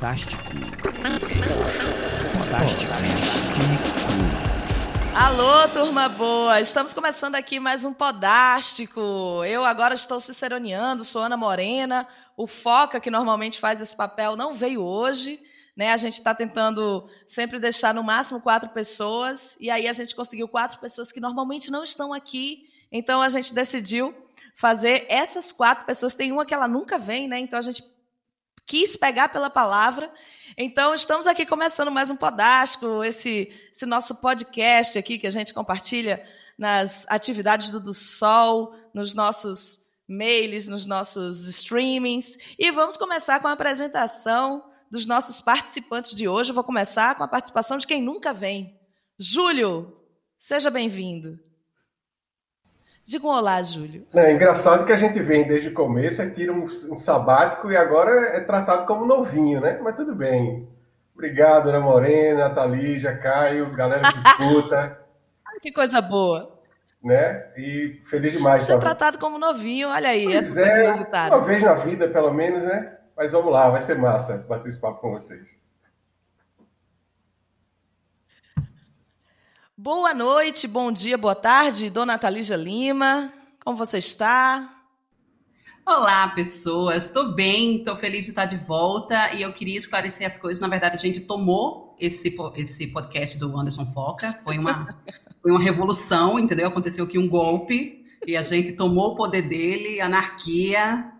Podástico. Podástico. Alô, turma boa! Estamos começando aqui mais um Podástico. Eu agora estou ciceroneando, sou Ana Morena. O Foca, que normalmente faz esse papel, não veio hoje. Né? A gente está tentando sempre deixar no máximo quatro pessoas. E aí a gente conseguiu quatro pessoas que normalmente não estão aqui. Então a gente decidiu fazer essas quatro pessoas. Tem uma que ela nunca vem, né? Então a gente quis pegar pela palavra. Então, estamos aqui começando mais um Podástico, esse, esse nosso podcast aqui que a gente compartilha nas atividades do, do Sol, nos nossos mails, nos nossos streamings. E vamos começar com a apresentação dos nossos participantes de hoje. Eu vou começar com a participação de quem nunca vem. Júlio, seja bem-vindo. Diga um olá, Júlio. É engraçado que a gente vem desde o começo, é tira um, um, sabático e agora é tratado como novinho, né? Mas tudo bem. Obrigado, Ana Morena, Thalígia, Caio, galera que escuta. que coisa boa. Né? E feliz demais. Ser tratado como novinho, olha aí, pois é, é. Uma vez na vida, pelo menos, né? Mas vamos lá, vai ser massa bater esse papo com vocês. Boa noite, bom dia, boa tarde, dona Thalija Lima. Como você está? Olá, pessoas. Estou bem, estou feliz de estar de volta e eu queria esclarecer as coisas. Na verdade, a gente tomou esse, esse podcast do Anderson Foca. Foi uma, foi uma revolução, entendeu? Aconteceu aqui um golpe e a gente tomou o poder dele, anarquia.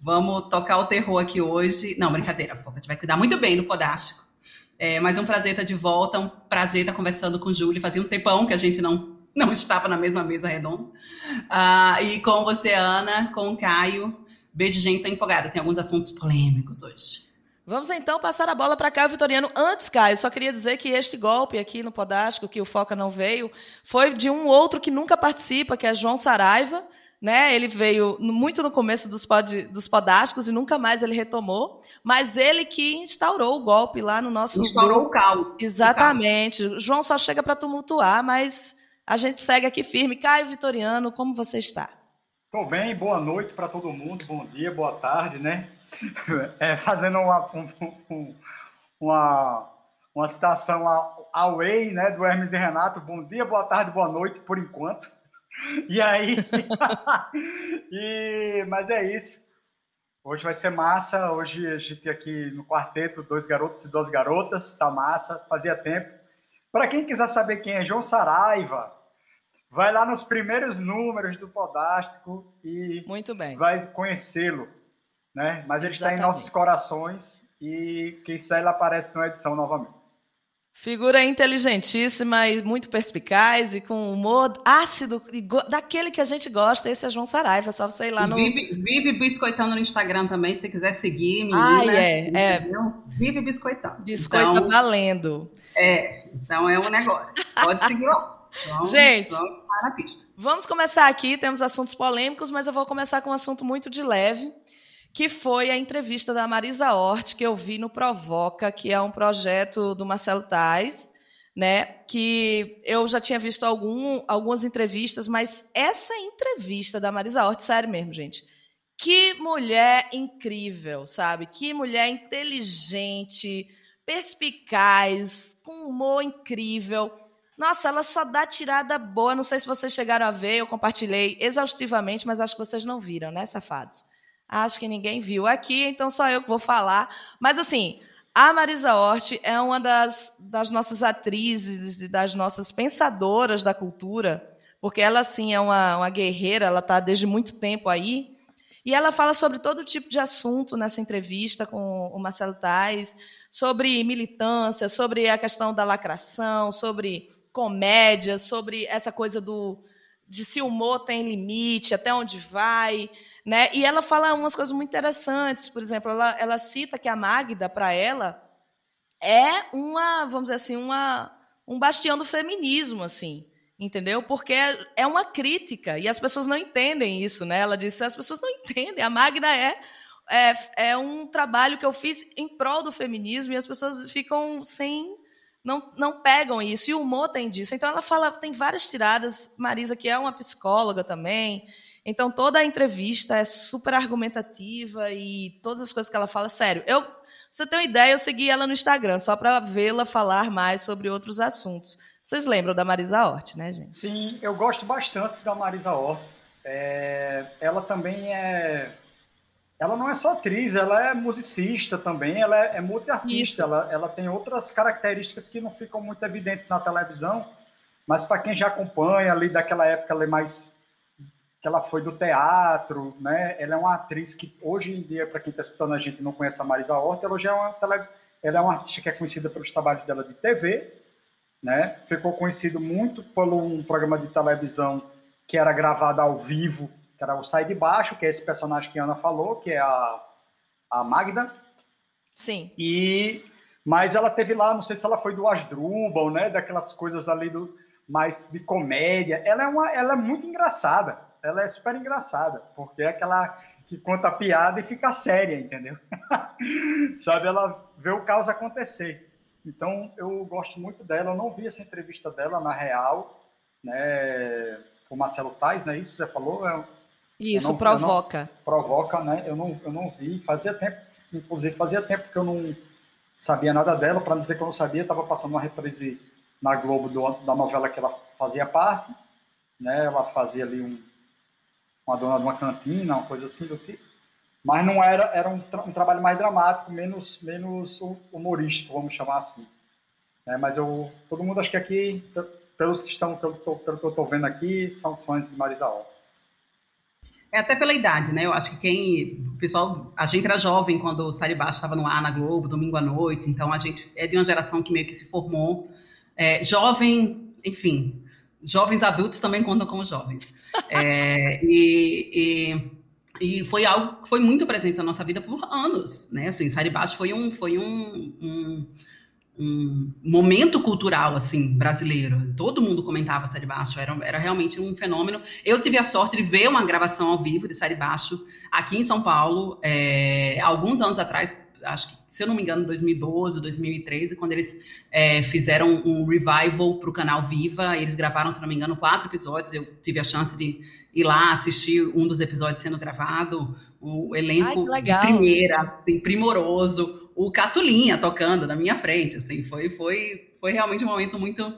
Vamos tocar o terror aqui hoje. Não, brincadeira, Foca. A gente vai cuidar muito bem do Podástico. É, mas é um prazer estar de volta, um prazer estar conversando com o Júlio. Fazia um tempão que a gente não, não estava na mesma mesa redonda. Ah, e com você, Ana, com o Caio. Beijo, gente, tô empolgada. Tem alguns assuntos polêmicos hoje. Vamos então passar a bola para Caio Vitoriano. Antes, Caio, só queria dizer que este golpe aqui no Podástico, que o Foca não veio, foi de um outro que nunca participa, que é João Saraiva né? Ele veio muito no começo dos, pod, dos podásticos e nunca mais ele retomou, mas ele que instaurou o golpe lá no nosso instaurou grupo. o caos. Exatamente. O caos. João só chega para tumultuar, mas a gente segue aqui firme. Caio Vitoriano, como você está? Estou bem, boa noite para todo mundo, bom dia, boa tarde, né? É, fazendo uma, um, uma, uma citação ao Way, né, do Hermes e Renato, bom dia, boa tarde, boa noite, por enquanto. E aí. e, mas é isso. Hoje vai ser massa. Hoje a gente aqui no quarteto, dois garotos e duas garotas. Tá massa. Fazia tempo. Para quem quiser saber quem é João Saraiva, vai lá nos primeiros números do Podástico e Muito bem. vai conhecê-lo. Né? Mas ele está em nossos corações e quem sai ele aparece na edição novamente. Figura inteligentíssima e muito perspicaz e com humor ácido, daquele que a gente gosta. Esse é João Saraiva, só você ir lá no. Vive, vive biscoitando no Instagram também, se você quiser seguir, menina. Ah, é, é. Vive biscoitando. Biscoita então, valendo. É, então é um negócio. Pode seguir lá. Vamos, gente, vamos, vamos começar aqui. Temos assuntos polêmicos, mas eu vou começar com um assunto muito de leve que foi a entrevista da Marisa Hort, que eu vi no Provoca, que é um projeto do Marcelo Tais, né? Que eu já tinha visto algum, algumas entrevistas, mas essa entrevista da Marisa Hort, sério mesmo, gente. Que mulher incrível, sabe? Que mulher inteligente, perspicaz, com humor incrível. Nossa, ela só dá tirada boa. Não sei se vocês chegaram a ver, eu compartilhei exaustivamente, mas acho que vocês não viram, né, safados? Acho que ninguém viu aqui, então só eu que vou falar. Mas, assim, a Marisa Hort é uma das, das nossas atrizes e das nossas pensadoras da cultura, porque ela, sim, é uma, uma guerreira, ela está desde muito tempo aí. E ela fala sobre todo tipo de assunto nessa entrevista com o Marcelo Tais, sobre militância, sobre a questão da lacração, sobre comédia, sobre essa coisa do de se o humor tem limite, até onde vai. Né? E ela fala umas coisas muito interessantes. Por exemplo, ela, ela cita que a Magda, para ela, é uma, vamos dizer assim, uma, um bastião do feminismo, assim, entendeu? Porque é uma crítica e as pessoas não entendem isso, né? Ela disse, as pessoas não entendem. A Magda é, é, é um trabalho que eu fiz em prol do feminismo e as pessoas ficam sem não, não pegam isso. E o humor tem disso. Então ela fala, tem várias tiradas. Marisa, que é uma psicóloga também, Então, toda a entrevista é super argumentativa e todas as coisas que ela fala, sério. Eu, pra você ter uma ideia, eu segui ela no Instagram só para vê-la falar mais sobre outros assuntos. Vocês lembram da Marisa Hort, né, gente? Sim, eu gosto bastante da Marisa Hort. É, ela também é. Ela não é só atriz, ela é musicista também, ela é, é multiartista, ela, ela tem outras características que não ficam muito evidentes na televisão, mas para quem já acompanha ali daquela época, ela é mais que ela foi do teatro, né? Ela é uma atriz que hoje em dia, para quem está escutando a gente não conhece a Marisa Horta, ela já é uma tele... ela é uma artista que é conhecida pelos trabalhos dela de TV, né? Ficou conhecido muito por um programa de televisão que era gravado ao vivo, que era o Sai de Baixo, que é esse personagem que a Ana falou, que é a, a Magda. Sim. E mas ela teve lá, não sei se ela foi do Asdrubal, né? Daquelas coisas ali do mais de comédia. Ela é uma, ela é muito engraçada ela é super engraçada, porque é aquela que conta piada e fica séria, entendeu? Sabe, ela vê o caos acontecer. Então, eu gosto muito dela. Eu não vi essa entrevista dela na real, né? Com Marcelo Tais, né? Isso você falou? Eu, Isso, não, provoca. Não, provoca, né? Eu não, eu não vi. Fazia tempo, inclusive, fazia tempo que eu não sabia nada dela. Para dizer que eu não sabia, estava passando uma reprise na Globo do, da novela que ela fazia parte. Né? Ela fazia ali um uma dona de uma cantina, uma coisa assim do tipo. Mas não era, era um, tra um trabalho mais dramático, menos, menos humorístico, vamos chamar assim. É, mas eu, todo mundo acho que aqui, pelos que estão, pelo, pelo que eu estou vendo aqui, são fãs de Marisa Hort. É até pela idade, né? Eu acho que quem. O pessoal. A gente era jovem quando o Sai Baixo estava no ar na Globo, domingo à noite. Então a gente é de uma geração que meio que se formou. É, jovem, enfim. Jovens adultos também contam como jovens. É, e, e, e, foi algo que foi muito presente na nossa vida por anos, né? Assim, Baixo foi um, foi um, um, um, momento cultural, assim, brasileiro. Todo mundo comentava Baixo, era, era realmente um fenômeno. Eu tive a sorte de ver uma gravação ao vivo de Baixo aqui em São Paulo, é, alguns anos atrás, acho que, se eu não me engano, 2012, 2013, quando eles é, fizeram um revival para o canal Viva. Eles gravaram, se não me engano, quatro episódios. Eu tive a chance de ir lá assistir um dos episódios sendo gravado. O elenco Ai, de primeira, assim, primoroso. O Caçulinha tocando na minha frente, assim, foi, foi, foi realmente um momento muito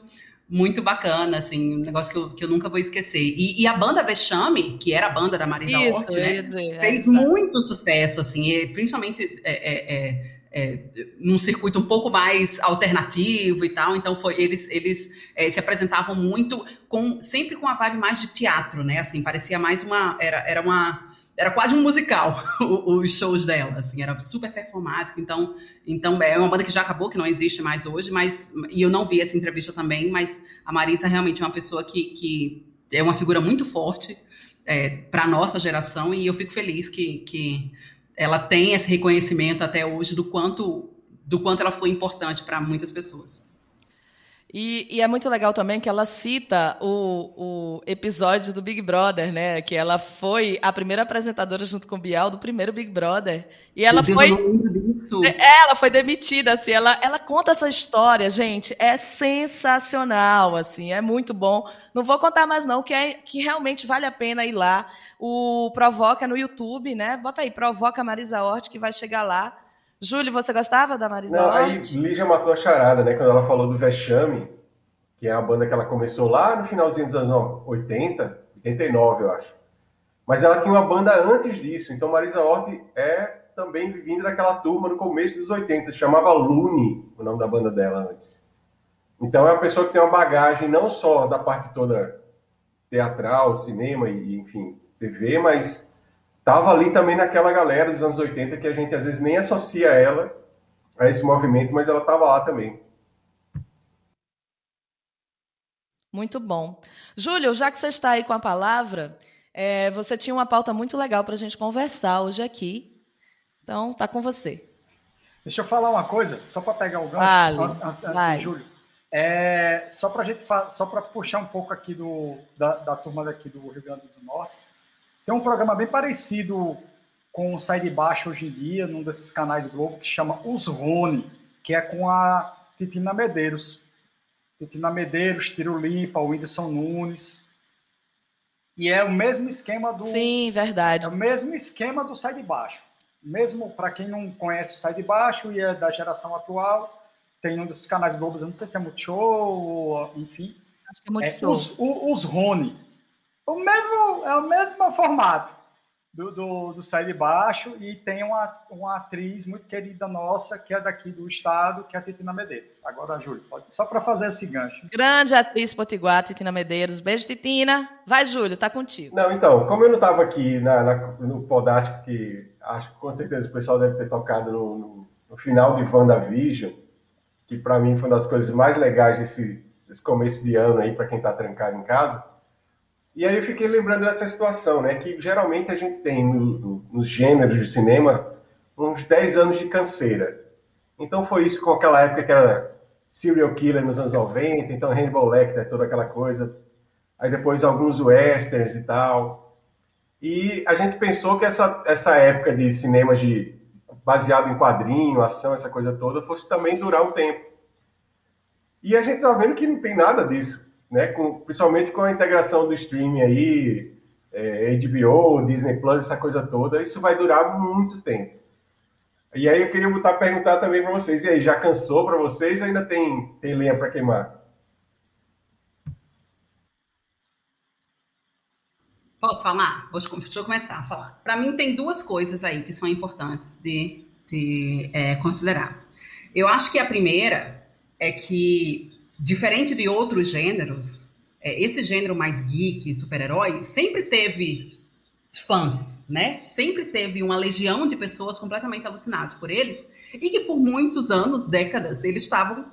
muito bacana, assim, um negócio que eu, que eu nunca vou esquecer. E, e a banda Vexame, que era a banda da Marisa Isso, Hort, né, dizer, fez muito sucesso, assim, e principalmente é, é, é, é, num circuito um pouco mais alternativo e tal. Então foi eles eles é, se apresentavam muito com sempre com a vibe mais de teatro, né? Assim parecia mais uma era, era uma era quase um musical os shows dela, assim, era super performático. Então, então é uma banda que já acabou, que não existe mais hoje, mas e eu não vi essa entrevista também, mas a Marisa realmente é uma pessoa que, que é uma figura muito forte é, para nossa geração e eu fico feliz que, que ela tem esse reconhecimento até hoje do quanto do quanto ela foi importante para muitas pessoas. E, e, é muito legal também que ela cita o, o, episódio do Big Brother, né? Que ela foi a primeira apresentadora junto com o Bial do primeiro Big Brother. E ela Deus, foi. É, ela foi demitida, assim. Ela, ela conta essa história, gente. É sensacional, assim. É muito bom. Não vou contar mais, não, que, é, que realmente vale a pena ir lá. O Provoca no YouTube, né? Bota aí, Provoca Marisa Hort, que vai chegar lá. Júlio, você gostava da Marisa Não, aí Lígia matou a charada, né? Quando ela falou do Vexame, que é a banda que ela começou lá no finalzinho dos anos 80, 89, eu acho. Mas ela tinha uma banda antes disso, então Marisa Hort é também vinda daquela turma no começo dos 80, chamava Lune, o nome da banda dela antes. Então é uma pessoa que tem uma bagagem não só da parte toda teatral, cinema e, enfim, TV, mas estava ali também naquela galera dos anos 80 que a gente às vezes nem associa ela a esse movimento, mas ela estava lá também. Muito bom. Júlio, já que você está aí com a palavra, é, você tinha uma pauta muito legal para a gente conversar hoje aqui. Então, tá com você. Deixa eu falar uma coisa, só para pegar o gancho, vale, antes, antes, Júlio. É, só para gente, só para puxar um pouco aqui do, da, da turma daqui do Rio Grande do Norte, tem um programa bem parecido com o Sai de Baixo hoje em dia, num desses canais Globo, que chama Os Rony, que é com a Titina Medeiros. Titina Medeiros, Tiro Lipa, o Whindersson Nunes. E é o mesmo esquema do. Sim, verdade. É o mesmo esquema do Sai de Baixo. Mesmo para quem não conhece o Sai de Baixo e é da geração atual, tem um dos canais Globos, eu não sei se é Multishow, ou, enfim. Acho que é Multishow. É, os, os Rony. O mesmo, é o mesmo formato do, do, do Sai de Baixo e tem uma, uma atriz muito querida nossa, que é daqui do estado, que é a Titina Medeiros. Agora, Júlio, pode, só para fazer esse gancho. Grande atriz potiguar, Titina Medeiros. Beijo, Titina. Vai, Júlio, tá contigo. Não, então, como eu não estava aqui na, na, no Podástico, que acho que com certeza o pessoal deve ter tocado no, no, no final de WandaVision, que para mim foi uma das coisas mais legais desse, desse começo de ano aí, para quem está trancado em casa, e aí eu fiquei lembrando dessa situação, né? Que geralmente a gente tem no, no, nos gêneros de cinema uns 10 anos de canseira. Então foi isso com aquela época que era serial killer nos anos 90, então Hannibal Lecter, toda aquela coisa. Aí depois alguns westerns e tal. E a gente pensou que essa, essa época de cinema de, baseado em quadrinho, ação, essa coisa toda, fosse também durar um tempo. E a gente tá vendo que não tem nada disso né? Com, principalmente com a integração do streaming aí, é, HBO, Disney Plus, essa coisa toda, isso vai durar muito tempo. E aí eu queria botar perguntar também para vocês, e aí, já cansou para vocês ou ainda tem, tem lenha para queimar? Posso falar? Deixa eu começar a falar. Para mim, tem duas coisas aí que são importantes de, de é, considerar. Eu acho que a primeira é que diferente de outros gêneros, é, esse gênero mais geek, super-herói, sempre teve fãs, né? Sempre teve uma legião de pessoas completamente alucinadas por eles e que por muitos anos, décadas, eles estavam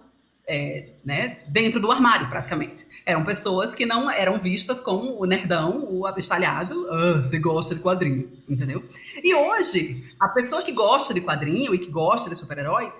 é, né, dentro do armário, praticamente. Eram pessoas que não eram vistas como o nerdão, o abestalhado, ah, você gosta de quadrinho, entendeu? E hoje, a pessoa que gosta de quadrinho e que gosta de super-herói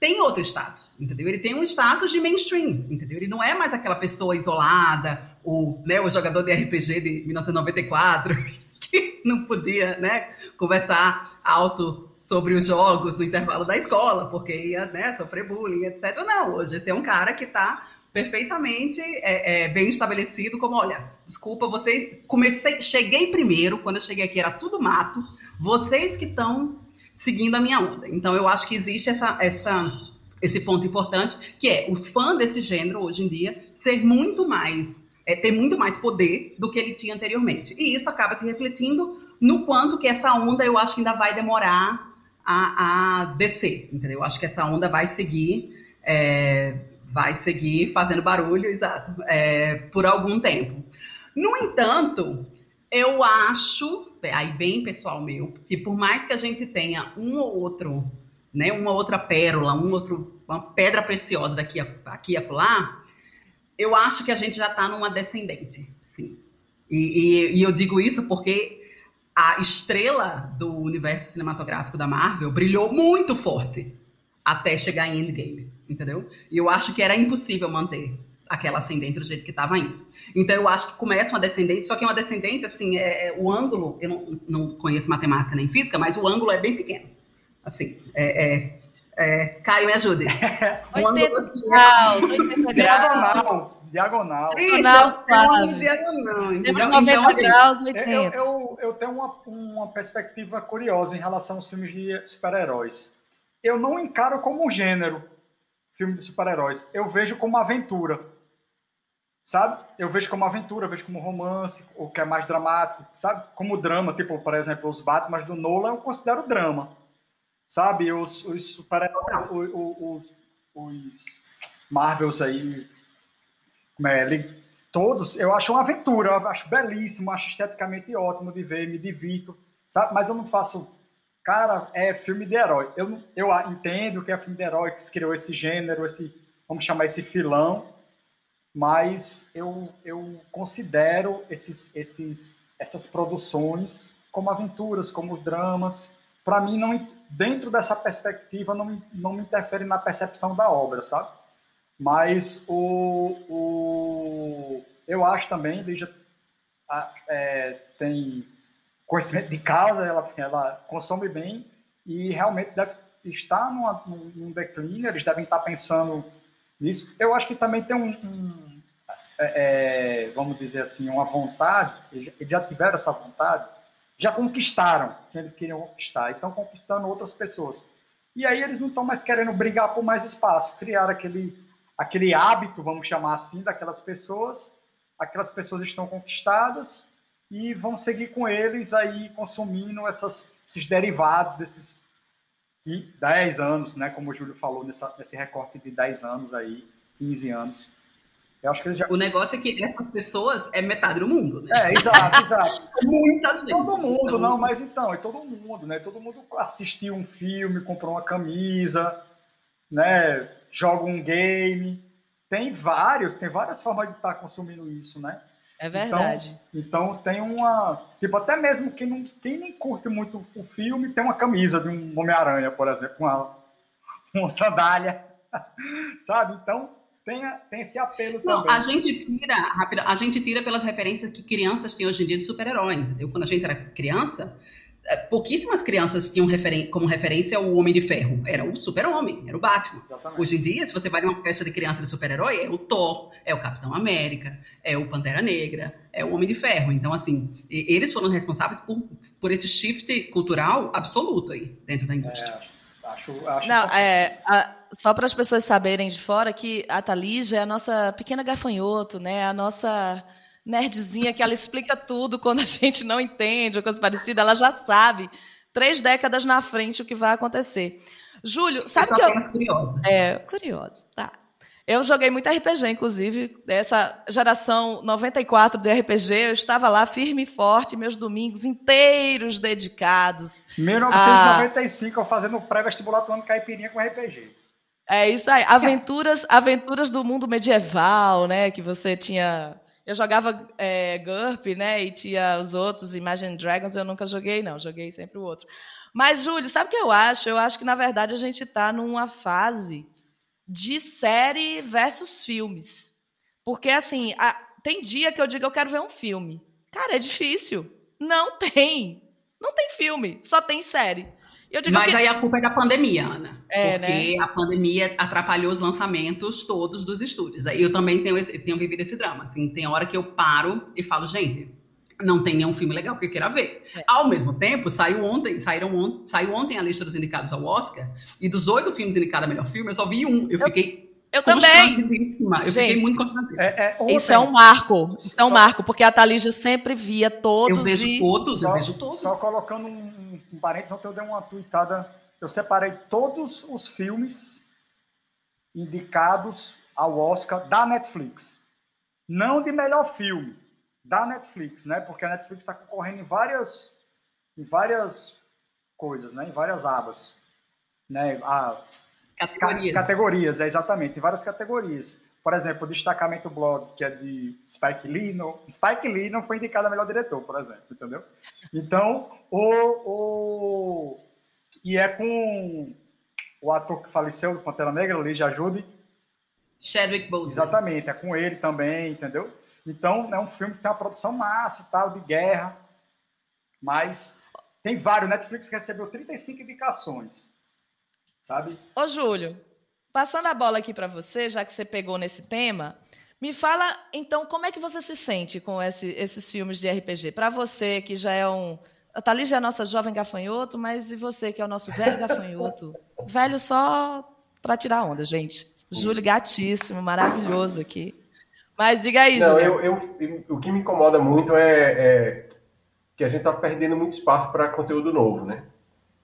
tem outro status, entendeu? Ele tem um status de mainstream, entendeu? Ele não é mais aquela pessoa isolada, o, né, o jogador de RPG de 1994, que não podia, né, conversar alto sobre os jogos no intervalo da escola, porque ia, né, sofrer bullying, etc. Não, hoje esse é um cara que está perfeitamente é, é, bem estabelecido, como, olha, desculpa, você comecei, cheguei primeiro, quando eu cheguei aqui era tudo mato, vocês que estão seguindo a minha onda. Então, eu acho que existe essa, essa, esse ponto importante, que é o fã desse gênero, hoje em dia, ser muito mais é, ter muito mais poder do que ele tinha anteriormente. E isso acaba se refletindo no quanto que essa onda eu acho que ainda vai demorar a, a descer, entendeu? Eu acho que essa onda vai seguir, é, vai seguir fazendo barulho, exato, é, por algum tempo. No entanto, eu acho aí bem pessoal meu, que por mais que a gente tenha um ou outro, né, uma outra pérola, um outro, uma pedra preciosa daqui a, aqui e acolá, eu acho que a gente já está numa descendente, sim. E, e, e eu digo isso porque a estrela do universo cinematográfico da Marvel brilhou muito forte até chegar em Endgame, entendeu? E eu acho que era impossível manter aquela ascendente do jeito que estava indo. Então eu acho que começa uma descendente, só que uma descendente, assim, é, é, o ângulo, eu não, não conheço matemática nem física, mas o ângulo é bem pequeno. Assim, é, é, é Caio, me ajude. 80 graus, 80 Diagonal, diagonal. Isso, diagonal, diagonal. Temos 90 então, assim, graus, 80. Eu, eu, eu tenho uma, uma perspectiva curiosa em relação aos filmes de super-heróis. Eu não encaro como um gênero filme de super-heróis. Eu vejo como aventura sabe? Eu vejo como aventura, vejo como romance, o que é mais dramático, sabe? Como drama, tipo, por exemplo, os Batman do Nolan eu considero drama, sabe? Os, os super os, os Marvels aí, é, todos, eu acho uma aventura, eu acho belíssimo, acho esteticamente ótimo de ver, me divirto, sabe? Mas eu não faço, cara, é filme de herói. Eu, eu entendo que é filme de herói que criou esse gênero, esse, vamos chamar esse filão, mas eu, eu considero esses, esses, essas produções como aventuras, como dramas. Para mim, não, dentro dessa perspectiva, não, não me interfere na percepção da obra, sabe? Mas o, o, eu acho também, Lígia é, tem conhecimento de casa, ela, ela consome bem e realmente deve estar numa, num declínio, eles devem estar pensando nisso. Eu acho que também tem um, um é, é, vamos dizer assim, uma vontade, eles já tiveram essa vontade, já conquistaram quem eles queriam conquistar, e estão conquistando outras pessoas. E aí eles não estão mais querendo brigar por mais espaço, criar aquele, aquele hábito, vamos chamar assim, daquelas pessoas, aquelas pessoas estão conquistadas e vão seguir com eles aí consumindo essas, esses derivados desses 10 anos, né, como o Júlio falou, nessa, nesse recorte de 10 anos aí, 15 anos. Eu acho que já... O negócio é que essas pessoas é metade do mundo, né? É, exato, exato. Muita gente. Todo mundo, não, mas então, é todo mundo, né? Todo mundo assistiu um filme, comprou uma camisa, né? Joga um game. Tem vários, tem várias formas de estar consumindo isso, né? É verdade. Então, então tem uma. Tipo, até mesmo quem, não, quem nem curte muito o filme tem uma camisa de um Homem-Aranha, por exemplo, uma, uma sandália. Sabe? Então, tem, tem esse apelo Não, também. A gente tira, rápido, a gente tira pelas referências que crianças têm hoje em dia de super-herói, entendeu? Quando a gente era criança, é, pouquíssimas crianças tinham referen como referência o Homem de Ferro. Era o super-homem, era o Batman. Exatamente. Hoje em dia, se você vai numa festa de criança de super-herói, é o Thor, é o Capitão América, é o Pantera Negra, é o Homem de Ferro. Então, assim, eles foram responsáveis por, por esse shift cultural absoluto aí dentro da indústria. É, acho, acho Não, é, a só para as pessoas saberem de fora que a Thalija é a nossa pequena gafanhoto, né? A nossa nerdzinha que ela explica tudo quando a gente não entende ou coisa parecida, ela já sabe três décadas na frente o que vai acontecer. Júlio, sabe eu que eu curiosa. É, curiosa, tá. Eu joguei muito RPG, inclusive, dessa geração 94 de RPG, eu estava lá firme e forte, meus domingos inteiros dedicados. 1995, a... eu fazendo pré-vestibular tomando caipirinha com RPG. É isso aí. Aventuras, aventuras do mundo medieval, né? Que você tinha. Eu jogava é, GURP, né? E tinha os outros, Imagine Dragons, eu nunca joguei, não. Joguei sempre o outro. Mas, Júlio, sabe o que eu acho? Eu acho que, na verdade, a gente está numa fase de série versus filmes. Porque, assim, a... tem dia que eu digo eu quero ver um filme. Cara, é difícil. Não tem. Não tem filme, só tem série. Mas que... aí a culpa é da pandemia, Ana. É, porque né? a pandemia atrapalhou os lançamentos todos dos estúdios. Eu também tenho, esse, tenho vivido esse drama. Assim, tem hora que eu paro e falo, gente, não tem nenhum filme legal que eu queira ver. É. Ao mesmo tempo, saiu ontem, saíram on, saiu ontem a lista dos indicados ao Oscar, e dos oito filmes indicados a melhor filme, eu só vi um. Eu, eu fiquei. Eu também. Eu Gente, fiquei muito constrangida. É, é, isso é um marco. Isso é um marco, porque a Thalija sempre via todos. Eu vejo e... todos, só, eu vejo todos. Só colocando um um parênteses, ontem eu dei uma tweetada, eu separei todos os filmes indicados ao Oscar da Netflix. Não de melhor filme, da Netflix, né? Porque a Netflix está concorrendo em várias, em várias coisas, né? Em várias abas. Né? A, categorias. Ca categorias, é, exatamente, em várias categorias. Por exemplo, o Destacamento Blog, que é de Spike Lee. No, Spike Lee não foi indicado a melhor diretor, por exemplo, entendeu? Então, o, o, e é com o ator que faleceu do Pantera Negra, Lee Ajude. Chadwick Boseman. Exatamente, é com ele também, entendeu? Então, é um filme que tem uma produção massa e tal, de guerra, mas tem vários. Netflix recebeu 35 indicações, sabe? Ô, Júlio, Passando a bola aqui para você, já que você pegou nesse tema, me fala então como é que você se sente com esse, esses filmes de RPG? Para você que já é um. A Thalys é a nossa jovem gafanhoto, mas e você que é o nosso velho gafanhoto? velho só para tirar onda, gente. Júlio gatíssimo, maravilhoso aqui. Mas diga aí, Não, Júlio. Eu, eu, o que me incomoda muito é, é que a gente está perdendo muito espaço para conteúdo novo, né?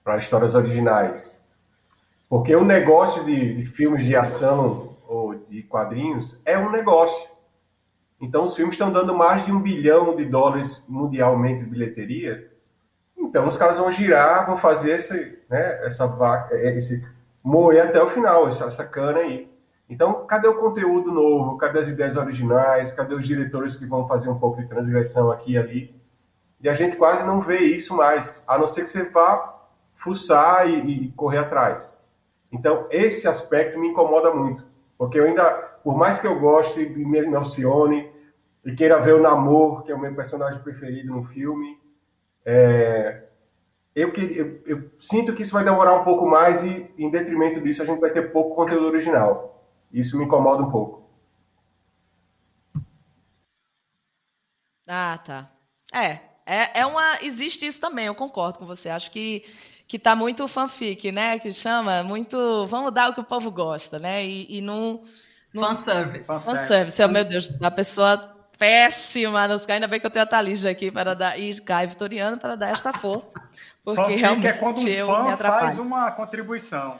Para histórias originais. Porque o negócio de, de, filmes de ação ou de quadrinhos é um negócio. Então, os filmes estão dando mais de um bilhão de dólares mundialmente de bilheteria. Então, os caras vão girar, vão fazer esse, né, essa vaca, esse moer até o final, essa, essa cana aí. Então, cadê o conteúdo novo? Cadê as ideias originais? Cadê os diretores que vão fazer um pouco de transgressão aqui e ali? E a gente quase não vê isso mais, a não ser que você vá fuçar e, e correr atrás. Então, esse aspecto me incomoda muito, porque eu ainda, por mais que eu goste e me emocione e queira ver o Namor, que é o meu personagem preferido no filme, é, eu, eu, eu, sinto que isso vai demorar um pouco mais e, em detrimento disso, a gente vai ter pouco conteúdo original. Isso me incomoda um pouco. Ah, tá. É, é, é uma. Existe isso também, eu concordo com você. Acho que que tá muito fanfic, né? Que chama muito. Vamos dar o que o povo gosta, né? E, e não. não... Fanservice. Fanservice. Oh, meu Deus, a pessoa péssima nos Ainda bem que eu tenho a Thalija aqui para dar. E Caio Vitoriano para dar esta força. Porque fanfic realmente é quando um fã faz uma contribuição.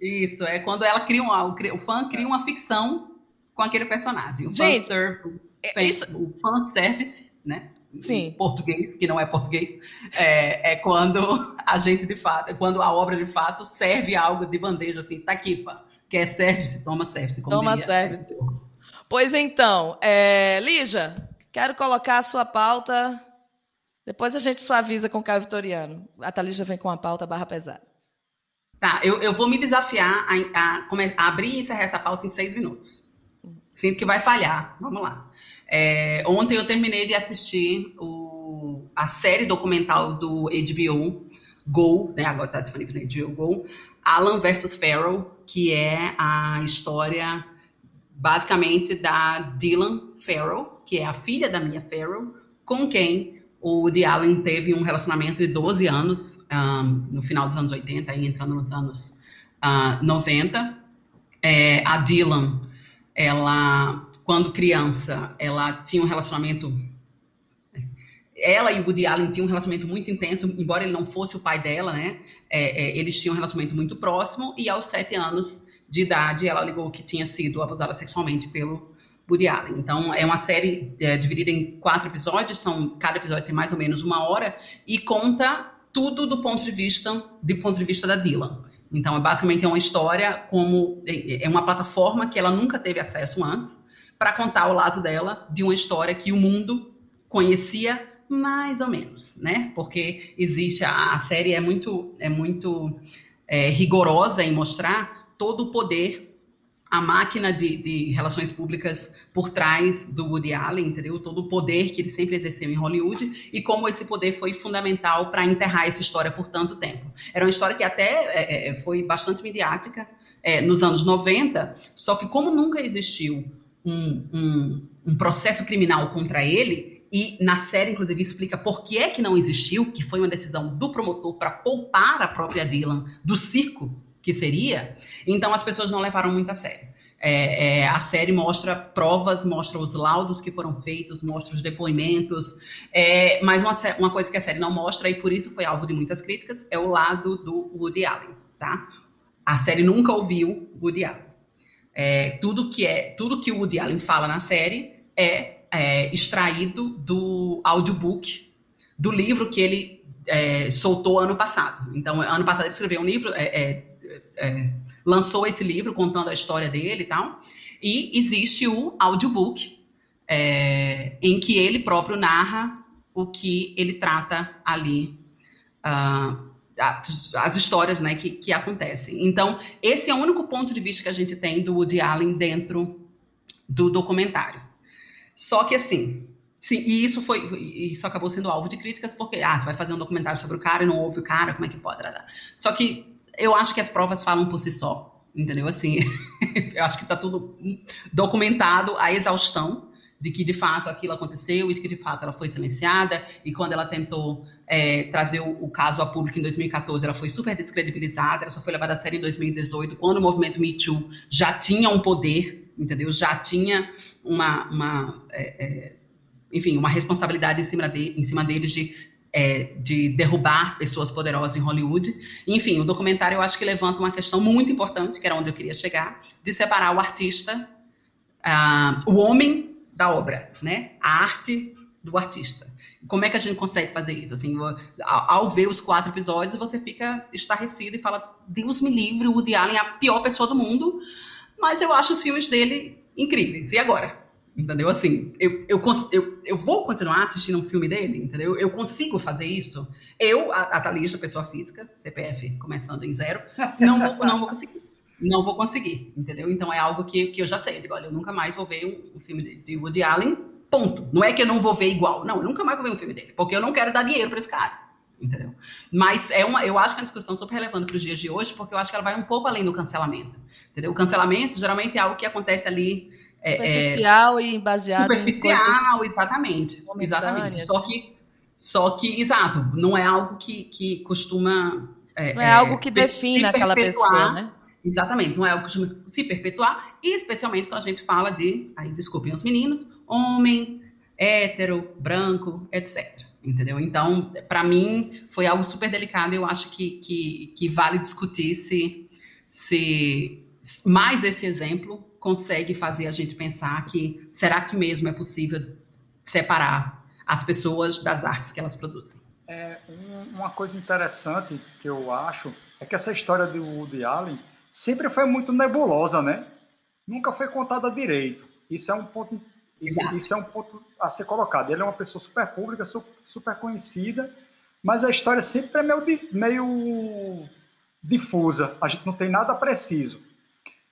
Isso, é quando ela cria um, o fã cria uma ficção com aquele personagem. O Gente, fanservice, é isso... o fanservice, né? Sim. português, que não é português, é, é, quando a gente de fato, é quando a obra de fato serve algo de bandeja, assim, tá aqui, pá. Quer service? Toma service. Toma service. Pois então, é, Lígia, quero colocar a sua pauta. Depois a gente suaviza com o Caio Vitoriano. A Thalija vem com a pauta barra pesada. Tá, eu, eu vou me desafiar a, a, a abrir e encerrar essa pauta em seis minutos. Sinto que vai falhar. Vamos lá. É, ontem eu terminei de assistir o, a série documental do HBO Go, né, agora está disponível no HBO Go, Alan versus Farrell, que é a história basicamente da Dylan Farrell, que é a filha da Mia Farrell, com quem o Woody Allen teve um relacionamento de 12 anos, um, no final dos anos 80 e entrando nos anos uh, 90. É, a Dylan, ela quando criança, ela tinha um relacionamento. Ela e o Woody Allen tinham um relacionamento muito intenso, embora ele não fosse o pai dela, né? É, é, eles tinham um relacionamento muito próximo, e aos sete anos de idade, ela ligou que tinha sido abusada sexualmente pelo Woody Allen. Então, é uma série é, dividida em quatro episódios, são, cada episódio tem mais ou menos uma hora, e conta tudo do ponto de vista, do ponto de vista da Dylan. Então, é basicamente é uma história como é, é uma plataforma que ela nunca teve acesso antes, para contar o lado dela de uma história que o mundo conhecia mais ou menos, né? Porque existe a, a série é muito é muito é, rigorosa em mostrar todo o poder a máquina de, de, relações públicas por trás do Woody Allen, entendeu? Todo o poder que ele sempre exerceu em Hollywood e como esse poder foi fundamental para enterrar essa história por tanto tempo. Era uma história que até é, é foi bastante midiática é, nos anos 90, só que como nunca existiu um, um, um processo criminal contra ele, e na série, inclusive, explica por que é que não existiu, que foi uma decisão do promotor para poupar a própria Dylan do circo que seria. Então as pessoas não levaram muito a sério. É, é, a série mostra provas, mostra os laudos que foram feitos, mostra os depoimentos, é, mas uma, uma, coisa que a série não mostra, e por isso foi alvo de muitas críticas, é o lado do Woody Allen, tá? A série nunca ouviu Woody Allen. É, tudo que é tudo que o Woody Allen fala na série é, é extraído do audiobook do livro que ele é, soltou ano passado. Então, ano passado ele escreveu um livro, é, é, é, lançou esse livro contando a história dele e tal. E existe o audiobook em que ele próprio narra o que ele trata ali. Uh, as histórias né, que, que acontecem. Então, esse é o único ponto de vista que a gente tem do Woody Allen dentro do documentário. Só que assim, sim, e isso foi, isso acabou sendo alvo de críticas porque ah, você vai fazer um documentário sobre o cara e não ouve o cara, como é que pode? Só que eu acho que as provas falam por si só, entendeu? Assim, eu acho que está tudo documentado à exaustão de que de fato aquilo aconteceu e de que de fato ela foi silenciada. E quando ela tentou é, trazer o, o, caso a público em 2014 ela foi super descredibilizada. Ela só foi levada a sério em 2018 quando o movimento Me Too já tinha um poder entendeu? Já tinha uma, uma é, é, enfim uma responsabilidade em cima, de, em cima deles de é, de derrubar pessoas poderosas em Hollywood. Enfim, o documentário eu acho que levanta uma questão muito importante, que era onde eu queria chegar, de separar o artista, uh, o homem da obra, né? A arte do artista. Como é que a gente consegue fazer isso? Assim, ao, ver os quatro episódios, você fica estarrecido e fala: Deus me livre, o Woody Allen é a pior pessoa do mundo, mas eu acho os filmes dele incríveis. E agora? Entendeu? Assim, eu, eu, eu, eu vou continuar assistindo um filme dele, entendeu? Eu consigo fazer isso. Eu, a, a Thalissa, pessoa física, CPF começando em zero, não vou, não vou conseguir não vou conseguir, entendeu? Então é algo que, que eu já sei. Eu olha, eu nunca mais vou ver um, um filme de, Woody Allen, ponto. Não é que eu não vou ver igual. Não, eu nunca mais vou ver um filme dele, porque eu não quero dar dinheiro para esse cara. Entendeu? Mas é uma, eu acho que é uma discussão super relevante para os dias de hoje, porque eu acho que ela vai um pouco além do cancelamento. Entendeu? O cancelamento geralmente é algo que acontece ali superficial é, e baseado superficial, exatamente, exatamente. Só que, só que, exato, não é algo que, que costuma é, não é, algo que defina aquela pessoa, né? Exatamente, não é algo que costuma se perpetuar, e especialmente quando a gente fala de, aí desculpem os meninos, homem, hétero, branco, etc. Entendeu? Então, para mim, foi algo super delicado. Eu acho que, que, que vale discutir se, se mais esse exemplo consegue fazer a gente pensar que será que mesmo é possível separar as pessoas das artes que elas produzem? É, uma coisa interessante que eu acho é que essa história do Woody Allen sempre foi muito nebulosa, né? Nunca foi contada direito. Isso é um ponto, isso, isso é um ponto a ser colocado. Ele é uma pessoa super pública, super conhecida, mas a história sempre é meio, meio difusa. A gente não tem nada preciso.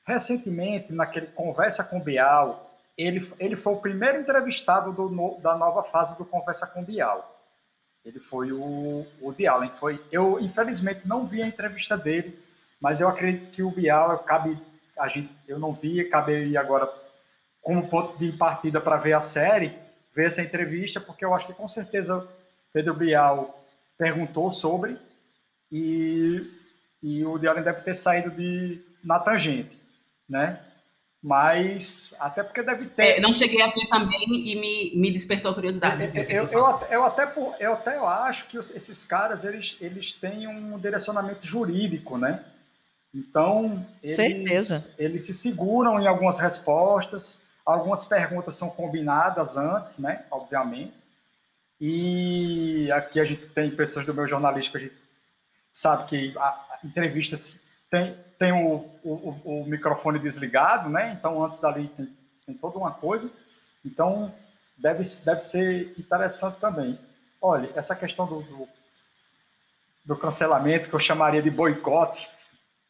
Recentemente, naquele Conversa com Bial, ele, ele foi o primeiro entrevistado do, da nova fase do Conversa com Bial. Ele foi o, o Allen. Foi, eu, infelizmente, não vi a entrevista dele, mas eu acredito que o Bial cabe. A gente, eu não vi, cabe agora como ponto de partida para ver a série, ver essa entrevista, porque eu acho que com certeza Pedro Bial perguntou sobre e, e o Allen deve ter saído de, na tangente né? Mas até porque deve ter. É, não cheguei a ver também e me, me despertou a curiosidade. Eu, eu, eu, até, eu, até, eu até eu acho que esses caras eles, eles têm um direcionamento jurídico, né? Então, eles, Certeza. eles se seguram em algumas respostas, algumas perguntas são combinadas antes, né? Obviamente. E aqui a gente tem pessoas do meu jornalístico, a gente sabe que a entrevistas tem, tem o, o, o, microfone desligado, né? Então, antes dali tem, tem toda uma coisa. Então, deve, deve ser interessante também. Olha, essa questão do, do, do cancelamento, que eu chamaria de boicote,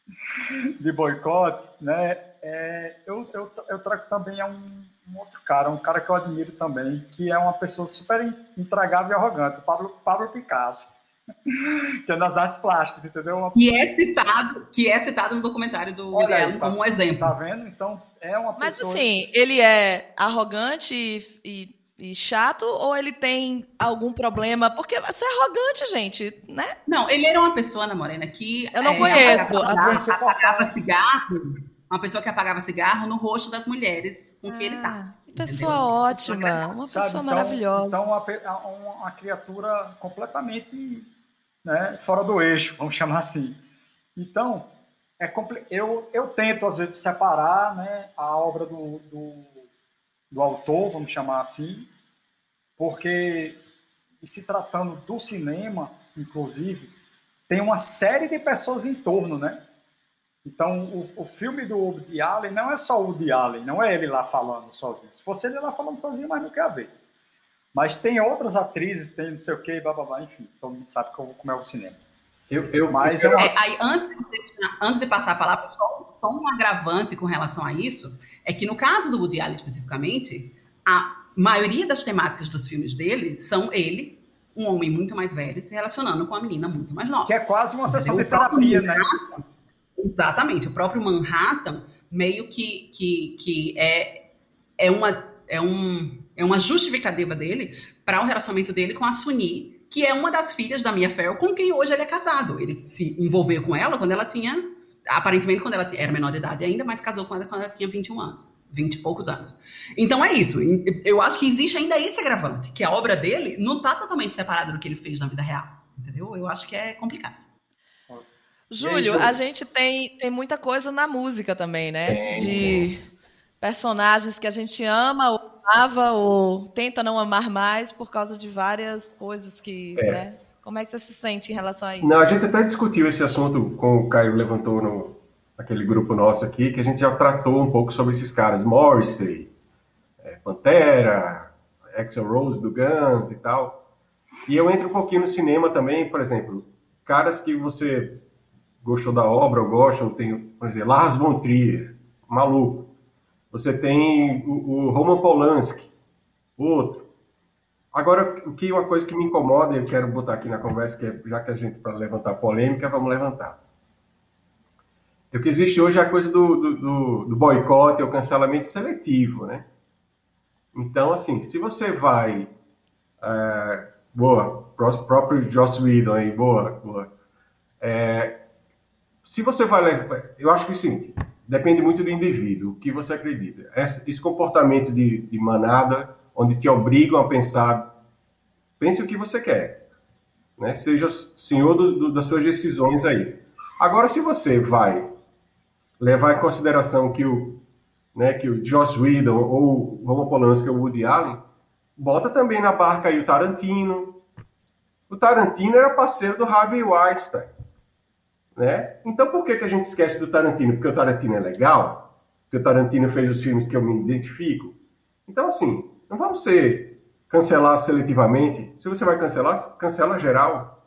de boicote, né? É, eu, eu, eu trago também a um, um, outro cara, um cara que eu admiro também, que é uma pessoa super intragável e arrogante, o Pablo, Pablo Picasso. que é das artes plásticas, entendeu? Que é citado, que é citado no documentário do Guilherme tá, como um exemplo. Tá vendo? Então, é uma pessoa... Mas assim, ele é arrogante e, e, e, chato ou ele tem algum problema? Porque você é arrogante, gente, né? Não, ele era uma pessoa, Ana Morena, que... Eu não é, conheço. Apagava cigarro, apagava cigarro, uma pessoa que apagava cigarro no rosto das mulheres com ah, que ele tá. Pessoa entendeu? ótima, uma Sabe, pessoa então, maravilhosa. Então, uma, uma, uma criatura completamente né, fora do eixo, vamos chamar assim. Então, é eu, eu tento, às vezes, separar né, a obra do, do, do autor, vamos chamar assim, porque, se tratando do cinema, inclusive, tem uma série de pessoas em torno, né? Então, o, o filme do Woody Allen não é só o Woody Allen, não é ele lá falando sozinho. Se fosse ele lá falando sozinho, mas não quer ver. Mas tem outras atrizes, tem não sei o que, blá, enfim, todo mundo sabe como é o cinema. Eu, eu, Mas eu, é, aí, antes, de, antes de passar a palavra, só, só, um agravante com relação a isso, é que no caso do Woody Allen especificamente, a maioria das temáticas dos filmes dele são ele, um homem muito mais velho, se relacionando com uma menina muito mais nova. Que é quase uma sessão de terapia, né? Exatamente. O próprio Manhattan meio que, que, que é, é, uma, é um é uma justificativa dele para o um relacionamento dele com a Suni, que é uma das filhas da Mia Farrow, com quem hoje ele é casado. Ele se envolveu com ela quando ela tinha, aparentemente quando ela era menor de idade ainda, mas casou com ela quando ela tinha 21 anos, 20 e poucos anos. Então é isso. Eu acho que existe ainda esse agravante, que a obra dele não está totalmente separada do que ele fez na vida real. Entendeu? Eu acho que é complicado. Júlio, aí, a gente tem, tem muita coisa na música também, né? De personagens que a gente ama ou amava ou tenta não amar mais por causa de várias coisas que, é. né? Como é que você se sente em relação a isso? Não, a gente até discutiu esse assunto com o Caio levantou no aquele grupo nosso aqui, que a gente já tratou um pouco sobre esses caras, Morrissey, é, Pantera, Axel Rose do Guns e tal. E eu entro um pouquinho no cinema também, por exemplo, caras que você gostou da obra, ou gosta, ou tem, por exemplo, Lars von Trier, maluco. Você tem o, o Roman Polanski, outro. Agora, o que uma coisa que me incomoda, eu quero botar aqui na conversa, que é, já que a gente, para levantar polêmica, vamos levantar. É o que existe hoje é a coisa do, do, do, do boicote ou cancelamento seletivo, né? Então, assim, se você vai... É, boa, próprio Joss Whedon aí, boa, boa. É, se você vai. Eu acho que, sim, depende muito do indivíduo, o que você acredita. Esse, comportamento de, de manada, onde te obrigam a pensar, pense o que você quer, né? Seja senhor do, do, das suas decisões aí. Agora, se você vai levar em consideração que o, né, que o Joss Whedon ou o Roman Polanski ou o Woody Allen, bota também na barca aí o Tarantino. O Tarantino era parceiro do Harvey Weinstein. Né? Então por que, que a gente esquece do Tarantino? Porque o Tarantino é legal? Porque o Tarantino fez os filmes que eu me identifico? Então, assim, não vamos ser cancelar seletivamente. Se você vai cancelar, cancela geral,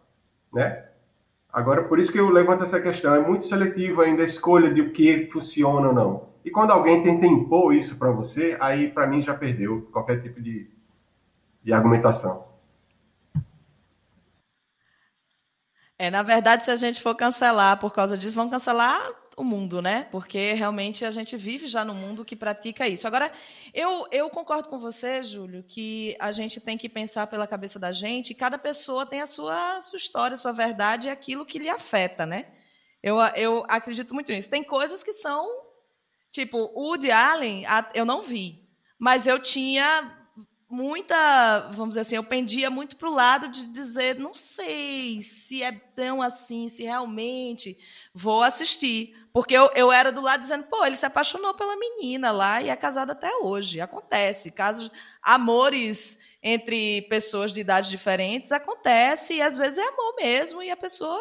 né? Agora, por isso que eu levanto essa questão. É muito seletivo ainda a escolha de o que funciona ou não. E quando alguém tenta impor isso para você, aí para mim já perdeu qualquer tipo de, de argumentação. É, na verdade, se a gente for cancelar por causa disso, vão cancelar o mundo, né? Porque realmente a gente vive já no mundo que pratica isso. Agora, eu, eu concordo com você, Júlio, que a gente tem que pensar pela cabeça da gente, cada pessoa tem a sua, sua história, sua verdade e aquilo que lhe afeta, né? Eu, eu acredito muito nisso. Tem coisas que são. Tipo, o Woody Allen, eu não vi, mas eu tinha muita, vamos dizer assim, eu pendia muito para o lado de dizer, não sei se é tão assim, se realmente vou assistir. Porque eu, eu era do lado dizendo, pô, ele se apaixonou pela menina lá e é casado até hoje. Acontece. Casos, amores entre pessoas de idades diferentes acontece e às vezes é amor mesmo e a pessoa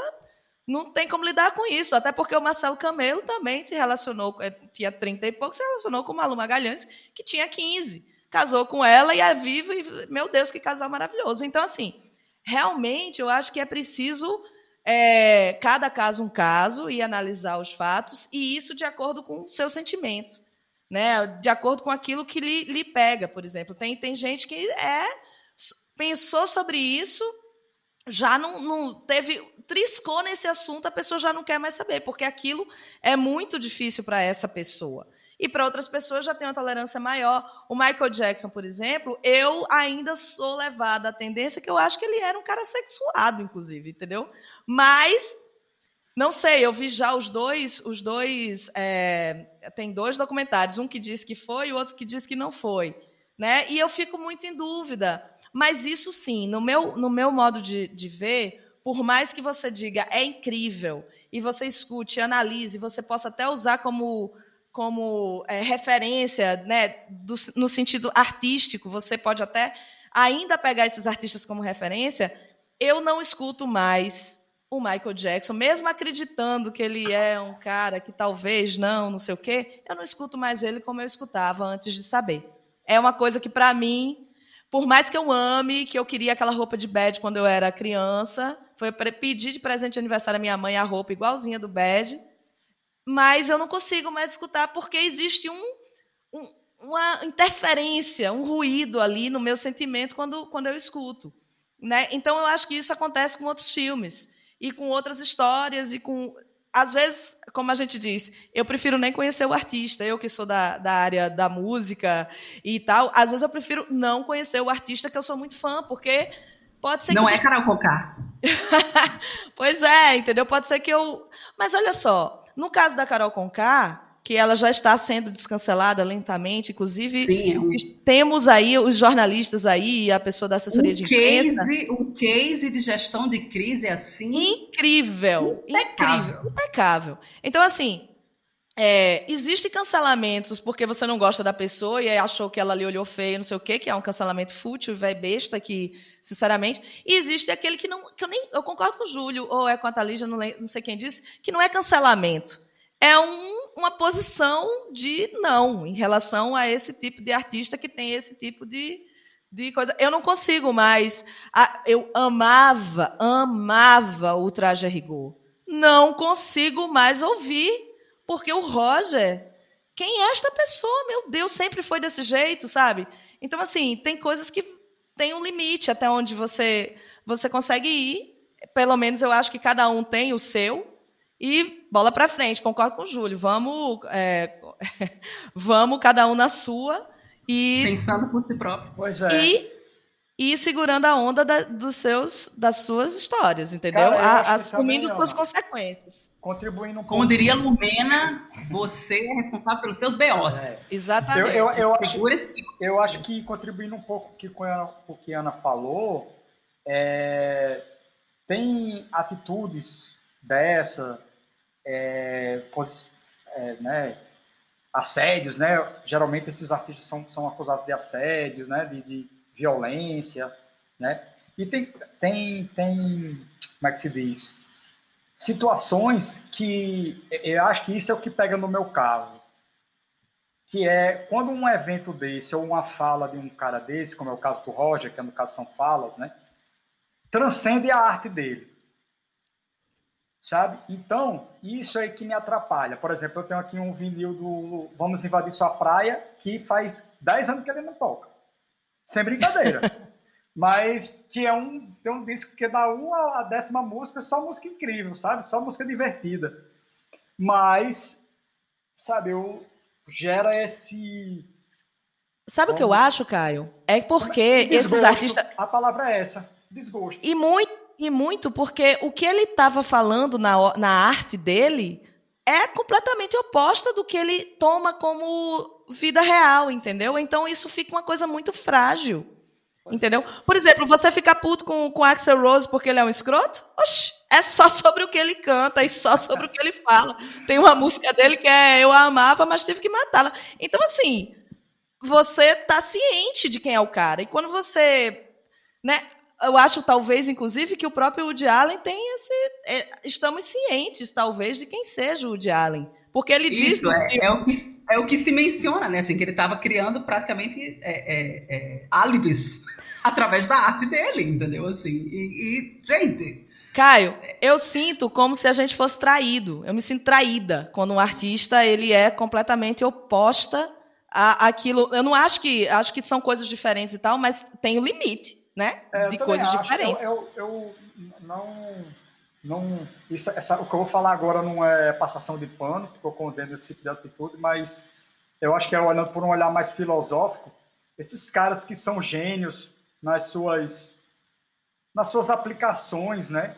não tem como lidar com isso. Até porque o Marcelo Camelo também se relacionou, eh, tinha 30 e pouco, se relacionou com o Malu Magalhães, que tinha 15 casou com ela e é vivo, e, meu Deus, que casal maravilhoso. Então, assim, realmente eu acho que é preciso é, cada caso um caso e analisar os fatos, e isso de acordo com o seu sentimento, né? de acordo com aquilo que lhe, lhe pega, por exemplo. Tem, tem gente que é pensou sobre isso, já não, não teve, triscou nesse assunto, a pessoa já não quer mais saber, porque aquilo é muito difícil para essa pessoa e para outras pessoas já tem uma tolerância maior. O Michael Jackson, por exemplo, eu ainda sou levada à tendência que eu acho que ele era um cara sexuado, inclusive, entendeu? Mas não sei, eu vi já os dois, os dois é, tem dois documentários, um que diz que foi e o outro que diz que não foi, né? E eu fico muito em dúvida. Mas isso sim, no meu, no meu modo de, de ver, por mais que você diga é incrível e você escute, analise, você possa até usar como como é, referência, né, do, no sentido artístico, você pode até ainda pegar esses artistas como referência. Eu não escuto mais o Michael Jackson, mesmo acreditando que ele é um cara que talvez não, não sei o quê, eu não escuto mais ele como eu escutava antes de saber. É uma coisa que, para mim, por mais que eu ame, que eu queria aquela roupa de bad quando eu era criança, foi pedir de presente de aniversário à minha mãe a roupa igualzinha do bad, mas eu não consigo mais escutar porque existe um, um, uma interferência, um ruído ali no meu sentimento quando, quando eu escuto. Né? Então eu acho que isso acontece com outros filmes e com outras histórias e com às vezes, como a gente diz, eu prefiro nem conhecer o artista, eu que sou da, da área da música e tal, às vezes eu prefiro não conhecer o artista que eu sou muito fã, porque pode ser Não que... é Carol Conká. pois é, entendeu? Pode ser que eu... Mas olha só, no caso da Carol Conká, que ela já está sendo descancelada lentamente, inclusive Sim, é um... temos aí os jornalistas aí, a pessoa da assessoria um de imprensa. Case, um case de gestão de crise assim. Incrível, impecável. incrível, impecável. Então, assim, é, Existem cancelamentos porque você não gosta da pessoa e achou que ela lhe olhou feio, não sei o quê, que é um cancelamento fútil, velho besta, que, sinceramente. E existe aquele que não. que eu nem. Eu concordo com o Júlio, ou é com a Thalija, não, não sei quem disse, que não é cancelamento. É um, uma posição de não em relação a esse tipo de artista que tem esse tipo de, de coisa. Eu não consigo mais. Eu amava, amava o traje a rigor. Não consigo mais ouvir porque o Roger, quem é esta pessoa? Meu Deus, sempre foi desse jeito, sabe? Então, assim, tem coisas que tem um limite até onde você, você consegue ir. Pelo menos eu acho que cada um tem o seu. E bola para frente, concordo com o Júlio. Vamos, é, vamos cada um na sua e pensando por si próprio. Pois é. E, e segurando a onda da, dos seus, das suas histórias, entendeu? Cara, a, assumindo as suas consequências. Contribuindo um pouco. Como diria Lumena, você é responsável pelos seus BOs. É. Exatamente. Eu, eu, eu, acho, eu acho que contribuindo um pouco com o que a Ana falou, é, tem atitudes dessa, é, é, né, assédios, né? Geralmente esses artistas são, são acusados de assédio, né? De, de violência, né? E tem, tem, tem, como é que se diz? Situações que eu acho que isso é o que pega no meu caso, que é quando um evento desse ou uma fala de um cara desse, como é o caso do Roger, que é no caso são falas, né? Transcende a arte dele sabe? Então, isso é que me atrapalha. Por exemplo, eu tenho aqui um vinil do Vamos Invadir Sua Praia, que faz 10 anos que ele não toca. Sem brincadeira. Mas que é um, tem um disco que dá uma a décima música, só música incrível, sabe? Só música divertida. Mas, sabe, eu gera esse. Sabe o que eu acho, Caio? É porque desgosto, esses artistas. A palavra é essa, desgosto. E muito e muito porque o que ele estava falando na, na arte dele é completamente oposta do que ele toma como vida real, entendeu? Então isso fica uma coisa muito frágil. Entendeu? Por exemplo, você fica puto com, com Axel Rose porque ele é um escroto? Oxi, é só sobre o que ele canta e só sobre o que ele fala. Tem uma música dele que é Eu a amava, mas tive que matá-la. Então, assim, você tá ciente de quem é o cara. E quando você. Né, eu acho, talvez, inclusive, que o próprio Woody Allen tem esse. É, estamos cientes, talvez, de quem seja o Woody Allen. Porque ele diz. Isso, é, que... É, o que, é o que se menciona, né? Assim, que ele estava criando praticamente é, é, é álibis através da arte dele, entendeu? Assim, e, e, gente. Caio, eu sinto como se a gente fosse traído. Eu me sinto traída quando um artista ele é completamente oposta a aquilo. Eu não acho que acho que são coisas diferentes e tal, mas tem o um limite né? É, de coisas acho. diferentes. Eu, eu, eu, não. Não isso, essa, o que eu vou falar agora não é passação de pano, porque eu condeno esse tipo de atitude, mas eu acho que é olhando por um olhar mais filosófico, esses caras que são gênios nas suas nas suas aplicações, né?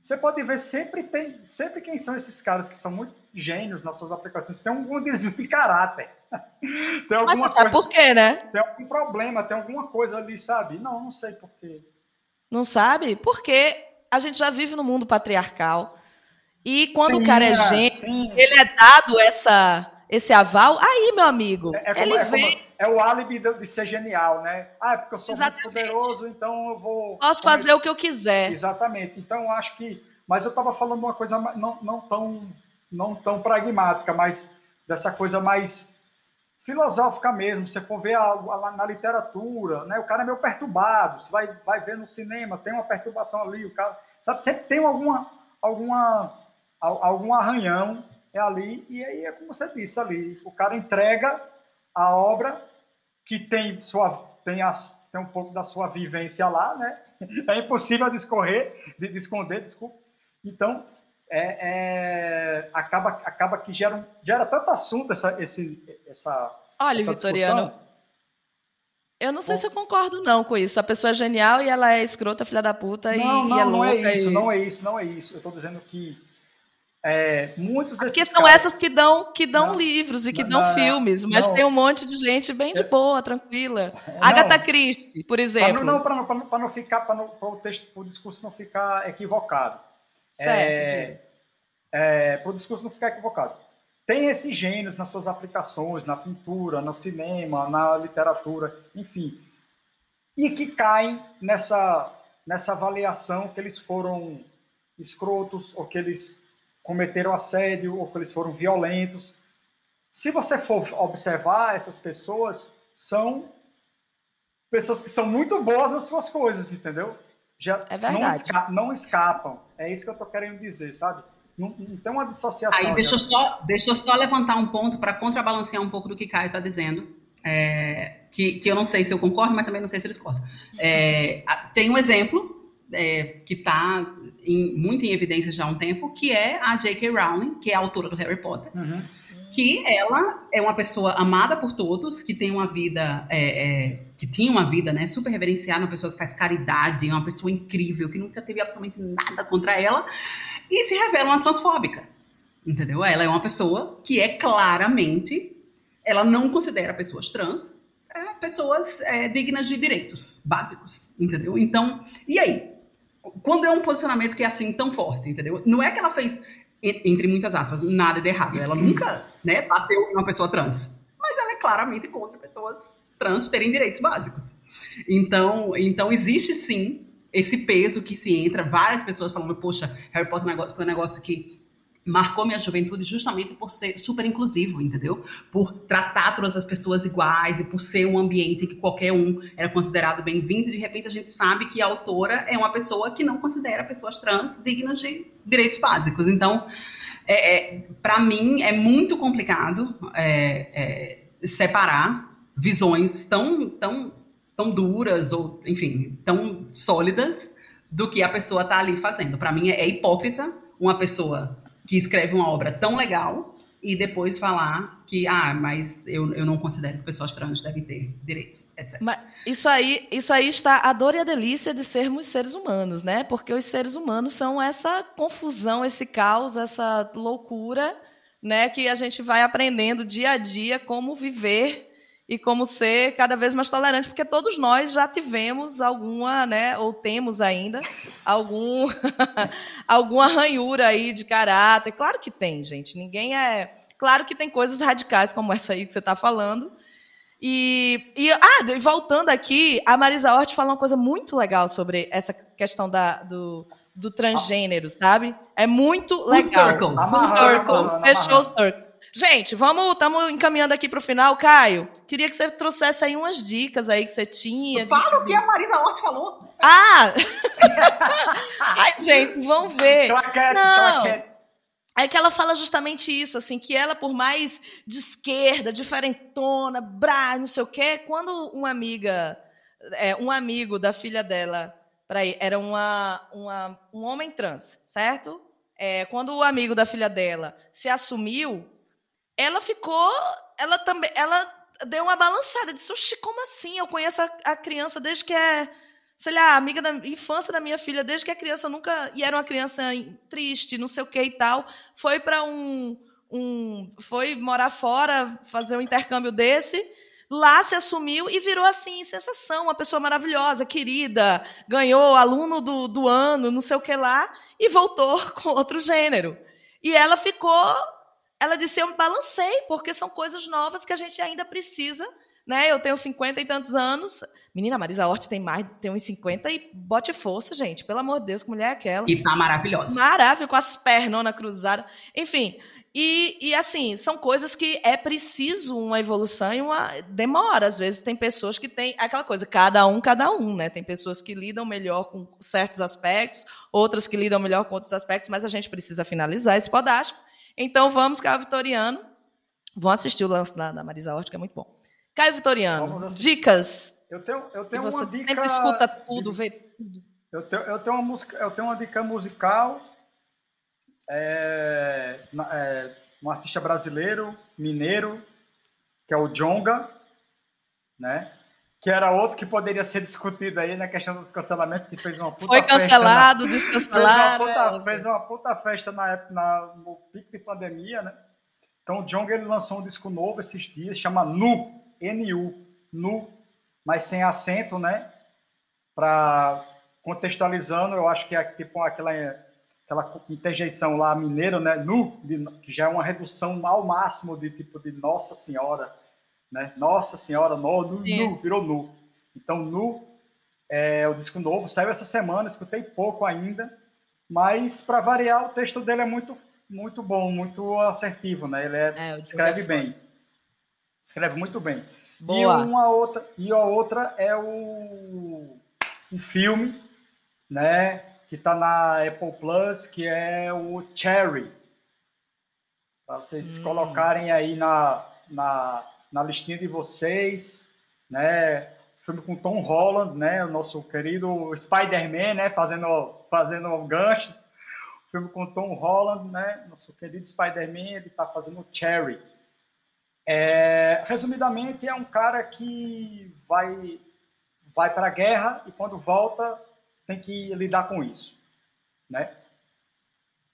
Você pode ver sempre tem sempre quem são esses caras que são muito gênios nas suas aplicações, tem algum desvio de caráter. tem alguma Mas você sabe por quê, né? Tem algum problema, tem alguma coisa ali, sabe? Não, não sei por quê. Não sabe? Porque a gente já vive no mundo patriarcal. E quando sim, o cara é gênio, ele é dado essa, esse aval, aí, meu amigo, é, é ele é vem... é o álibi de, ser genial, né? Ah, é porque eu sou Exatamente. muito poderoso, então eu vou... Posso fazer o que eu quiser. Exatamente. Então, acho que... Mas eu estava falando uma coisa não, não, tão, não tão pragmática, mas dessa coisa mais filosófica mesmo. Você for ver a, a, na literatura, né? O cara é meio perturbado. Você vai, vai ver no cinema, tem uma perturbação ali. O cara, sabe? Sempre tem alguma, alguma, algum arranhão é ali. E aí é como você disse ali. O cara entrega a obra que tem sua tem, as, tem um pouco da sua vivência lá, né? É impossível discorrer, de, de esconder, desculpa. Então, é, é, acaba, acaba que gera, gera tanto assunto essa, esse, essa. Olha, essa Vitoriano, eu não sei Bom, se eu concordo não com isso. A pessoa é genial e ela é escrota, filha da puta não, e, não, e é não é isso, e... não é isso, não é isso. Eu estou dizendo que é, muitos desses Porque são caras... essas que dão, que dão não, livros e que não, dão filmes, mas tem um monte de gente bem de boa, tranquila. Agatha Christie, por exemplo. Não, para não, não, ficar, para o texto, o discurso não ficar equivocado. Certo. É, é, para o discurso não ficar equivocado. Tem esses gênios nas suas aplicações, na pintura, no cinema, na literatura, enfim. E que caem nessa, nessa avaliação que eles foram escrotos, ou que eles cometeram assédio, ou que eles foram violentos. Se você for observar, essas pessoas são pessoas que são muito boas nas suas coisas, entendeu? Já é não, esca não, escapam. É isso que eu estou querendo dizer, sabe? Não, não, tem uma dissociação. Aí deixa eu só, deixa eu só levantar um ponto para contrabalancear um pouco do que Caio está dizendo. É, que, que eu não sei se eu concordo, mas também não sei se eles discordo. É, tem um exemplo é, que está muito em evidência já há um tempo, que é a J.K. Rowling, que é a autora do Harry Potter. Uhum. Que ela é uma pessoa amada por todos, que tem uma vida, é, é, que tinha uma vida né, super reverenciada, uma pessoa que faz caridade, uma pessoa incrível, que nunca teve absolutamente nada contra ela, e se revela uma transfóbica. Entendeu? Ela é uma pessoa que é claramente, ela não considera pessoas trans é, pessoas é, dignas de direitos básicos, entendeu? Então, e aí? Quando é um posicionamento que é assim tão forte, entendeu? Não é que ela fez, entre muitas aspas, nada de errado. Ela nunca né, bateu em uma pessoa trans. Mas ela é claramente contra pessoas trans terem direitos básicos. Então, então existe sim esse peso que se entra, várias pessoas falando, poxa, Harry Potter é foi um negócio que marcou minha juventude justamente por ser super inclusivo, entendeu? Por tratar todas as pessoas iguais e por ser um ambiente em que qualquer um era considerado bem-vindo. De repente a gente sabe que a autora é uma pessoa que não considera pessoas trans dignas de direitos básicos. Então, é, é, para mim é muito complicado é, é, separar visões tão, tão, tão duras ou, enfim, tão sólidas do que a pessoa está ali fazendo. Para mim é hipócrita uma pessoa que escreve uma obra tão legal e depois falar que, ah, mas eu, eu não considero que pessoas trans devem ter direitos, etc. Mas isso aí, isso aí está a dor e a delícia de sermos seres humanos, né? Porque os seres humanos são essa confusão, esse caos, essa loucura, né? Que a gente vai aprendendo dia a dia como viver e como ser cada vez mais tolerante, porque todos nós já tivemos alguma, né, ou temos ainda algum alguma ranhura aí de caráter. Claro que tem, gente. Ninguém é, claro que tem coisas radicais como essa aí que você está falando. E, e, ah, e voltando aqui, a Marisa Hort fala uma coisa muito legal sobre essa questão da, do, do transgênero, sabe? É muito legal. Full circle. Full circle. Fechou o circle. Gente, vamos, estamos encaminhando aqui para o final. Caio, queria que você trouxesse aí umas dicas aí que você tinha. Fala o que a Marisa Hort falou. Ah! Ai, gente, vamos ver. Claquete, Não. claquete. É que ela fala justamente isso, assim, que ela, por mais de esquerda, diferentona, brá, não sei o quê, quando uma amiga, é, um amigo da filha dela, peraí, era uma, uma, um homem trans, certo? É, quando o amigo da filha dela se assumiu, ela ficou, ela também, ela deu uma balançada, disse, oxi, como assim? Eu conheço a, a, criança desde que é, sei lá, amiga da infância da minha filha, desde que a criança nunca, e era uma criança triste, não sei o que e tal, foi para um, um, foi morar fora, fazer um intercâmbio desse, lá se assumiu e virou assim, sensação, uma pessoa maravilhosa, querida, ganhou aluno do, do ano, não sei o que lá, e voltou com outro gênero. E ela ficou ela disse: Eu me balancei, porque são coisas novas que a gente ainda precisa. Né? Eu tenho 50 e tantos anos. Menina, Marisa Hort tem mais, tem uns 50 e bote força, gente. Pelo amor de Deus, que mulher é aquela? E tá maravilhosa. Maravilhosa, com as pernonas cruzadas. Enfim, e, e, assim, são coisas que é preciso uma evolução e uma demora. Às vezes tem pessoas que têm aquela coisa, cada um, cada um, né? Tem pessoas que lidam melhor com certos aspectos, outras que lidam melhor com outros aspectos, mas a gente precisa finalizar esse podástico. Então vamos, Caio Vitoriano. Vão assistir o lance da, da Marisa Hort, que é muito bom. Caio Vitoriano, dicas. Eu tenho, eu tenho você uma dica. Sempre escuta tudo, vê tudo. Eu tenho, eu tenho, uma, música, eu tenho uma dica musical. É, é, um artista brasileiro, mineiro, que é o Jonga, né? Que era outro que poderia ser discutido aí na questão dos cancelamentos, que fez uma puta Foi cancelado, festa descancelado. Fez uma, puta, é. fez uma puta festa na época, na, no pico de pandemia, né? Então o Jong ele lançou um disco novo esses dias, chama Nu, N-U, Nu, mas sem acento, né? Para contextualizando, eu acho que é tipo aquela, aquela interjeição lá mineiro, né? Nu, de, que já é uma redução ao máximo de tipo de Nossa Senhora né? Nossa Senhora, no, nu, nu, virou nu. Então, nu é o disco novo, saiu essa semana, escutei pouco ainda, mas para variar, o texto dele é muito, muito bom, muito assertivo, né? Ele é, é escreve é bem, escreve muito bem. Boa. E uma outra, e a outra é o um filme, né? Que está na Apple Plus, que é o Cherry. Para vocês hum. colocarem aí na, na na listinha de vocês, né? filme com Tom Holland, né? O nosso querido Spider-Man, né? Fazendo, fazendo um gancho. O filme com Tom Holland, né? Nosso querido Spider-Man, ele está fazendo Cherry. É, resumidamente, é um cara que vai, vai para a guerra e quando volta tem que lidar com isso, né?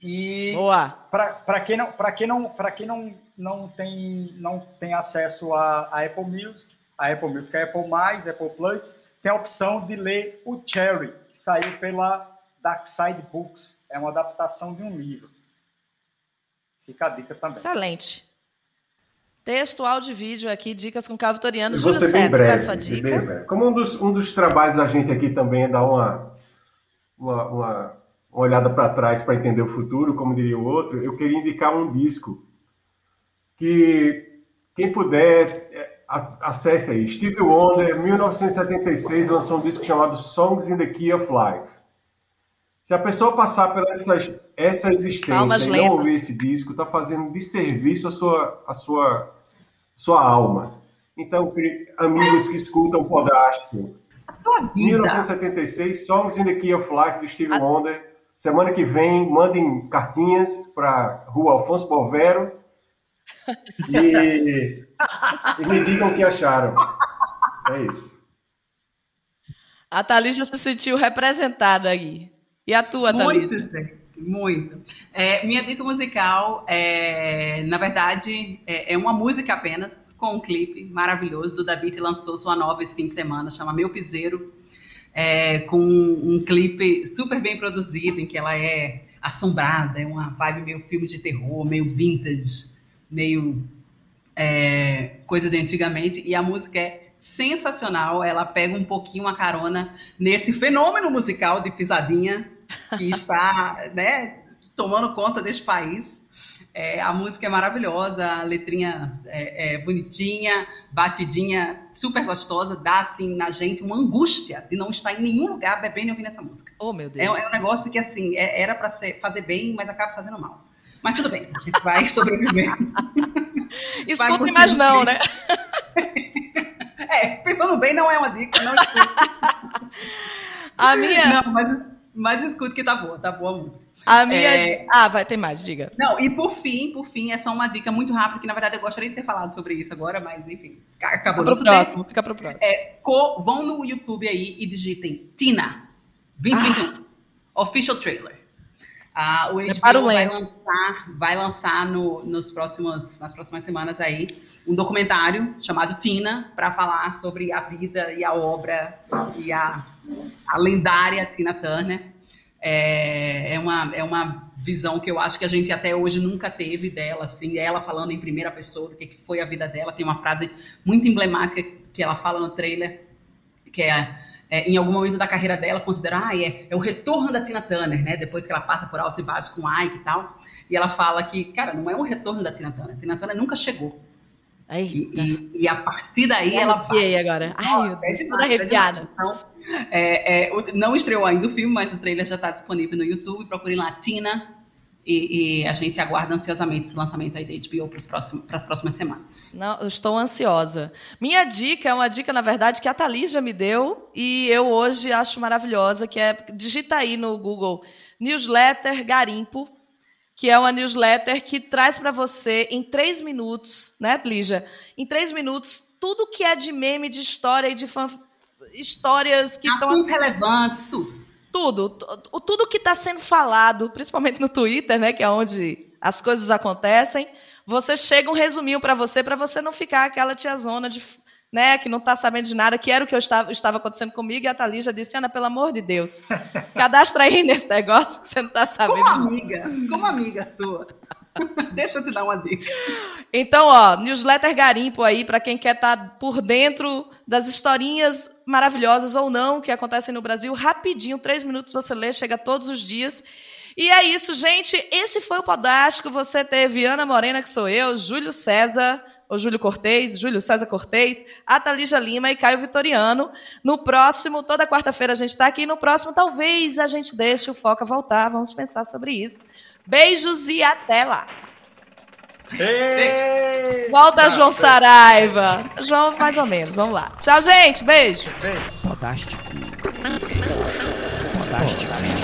E para quem não para quem não para quem não não tem não tem acesso a, a, Apple Music, a Apple Music, a Apple mais, Apple Plus, tem a opção de ler o Cherry, que saiu pela Dark Side Books, é uma adaptação de um livro. Fica a dica também. Excelente. Texto, áudio e vídeo aqui, dicas com Carlos Vitoriano. Júlio César, breve, qual é a sua dica? Como um dos, um dos trabalhos da gente aqui também é dar uma, uma, uma uma olhada para trás para entender o futuro, como diria o outro, eu queria indicar um disco que quem puder é, acesse aí. Steve Wonder, 1976, lançou um disco chamado Songs in the Key of Life. Se a pessoa passar por essa, essa existência e não ouvir esse disco, está fazendo desserviço à sua, à sua, sua alma. Então, amigos que escutam o Podástico. A sua vida. 1976, Songs in the Key of Life, de Steve a... Wonder. Semana que vem, mandem cartinhas para Rua Alfonso Bovero e, e me digam o que acharam. É isso. A Thalija se sentiu representada aí. E a tua, Thalija? Muito, gente. Muito. É, minha dica musical, é, na verdade, é, é, uma música apenas, com um clipe maravilhoso. Do David lançou sua nova esse fim de semana, chama Meu Piseiro é, com um clipe super bem produzido, em que ela é assombrada, é uma vibe meio filme de terror, meio vintage, meio é, coisa de antigamente, e a música é sensacional, ela pega um pouquinho a carona nesse fenômeno musical de pisadinha que está né, tomando conta desse país. É, a música é maravilhosa, a letrinha é, é, bonitinha, batidinha, super gostosa, dá assim na gente uma angústia de não estar em nenhum lugar bebendo e ouvindo essa música. Oh, meu Deus. É, é um negócio que assim é, era para fazer bem, mas acaba fazendo mal. Mas tudo bem, a gente vai sobreviver. Escuta, mas não, né? é, pensando bem, não é uma dica, não escuta. a minha. Não, mas, mas escuta que tá boa, tá boa a música. A minha. É... Ah, vai ter mais, diga. Não, e por fim, por fim, é só uma dica muito rápida, que na verdade eu gostaria de ter falado sobre isso agora, mas enfim, acabou fica pro próximo, tempo. Fica pro próximo. É, co, vão no YouTube aí e digitem Tina 2021 ah. Official Trailer. Ah, o HBO vai lançar, vai lançar no, nos próximos, nas próximas semanas aí um documentário chamado Tina para falar sobre a vida e a obra e a, a lendária Tina Turner. É, é, uma, é uma visão que eu acho que a gente até hoje nunca teve dela, assim, ela falando em primeira pessoa do que, que foi a vida dela. Tem uma frase muito emblemática que ela fala no trailer, que é, é em algum momento da carreira dela, considerar, ah, é, é o retorno da Tina Turner, né? Depois que ela passa por altos e baixos com o Ike e tal. E ela fala que, cara, não é um retorno da Tina Turner. A Tina Turner nunca chegou. E, e, e, a partir daí ela vai. agora. Ai, Nossa, meu Deus, é toda arrepiada. Então, é, é, não estreou ainda o filme, mas o trailer já está disponível no YouTube. Procure lá, Tina. E, e, a gente aguarda ansiosamente esse lançamento aí da HBO para as próximas semanas. Não, eu estou ansiosa. Minha dica é uma dica, na verdade, que a Thalys já me deu e eu hoje acho maravilhosa, que é digita aí no Google Newsletter Garimpo que é uma newsletter que traz para você em três minutos, né, Lígia? Em três minutos, tudo que é de meme, de história e de fan... histórias que estão. Assuntos relevantes, tudo. Tudo. Tudo que está sendo falado, principalmente no Twitter, né, que é onde as coisas acontecem, você chega um resuminho para você, para você não ficar aquela tiazona de né, que não está sabendo de nada, que era o que eu estava, estava acontecendo comigo, e a Thalys já disse, Ana, pelo amor de Deus, cadastra aí nesse negócio que você não está sabendo. Como amiga, como amiga sua. Deixa eu te dar uma dica. Então, ó, newsletter Garimpo aí, para quem quer estar tá por dentro das historinhas maravilhosas ou não que acontecem no Brasil, rapidinho, três minutos você lê, chega todos os dias. E é isso, gente. Esse foi o Podástico. Você teve Ana Morena, que sou eu, Júlio César, o Júlio Cortez, Júlio César Cortez, a Thalija Lima e Caio Vitoriano. No próximo, toda quarta-feira a gente está aqui. No próximo, talvez a gente deixe o Foca voltar. Vamos pensar sobre isso. Beijos e até lá! Ei! Volta, Não, João Saraiva. João, mais ou menos. Vamos lá. Tchau, gente. Beijo. Beijo. Podástico. Podástico.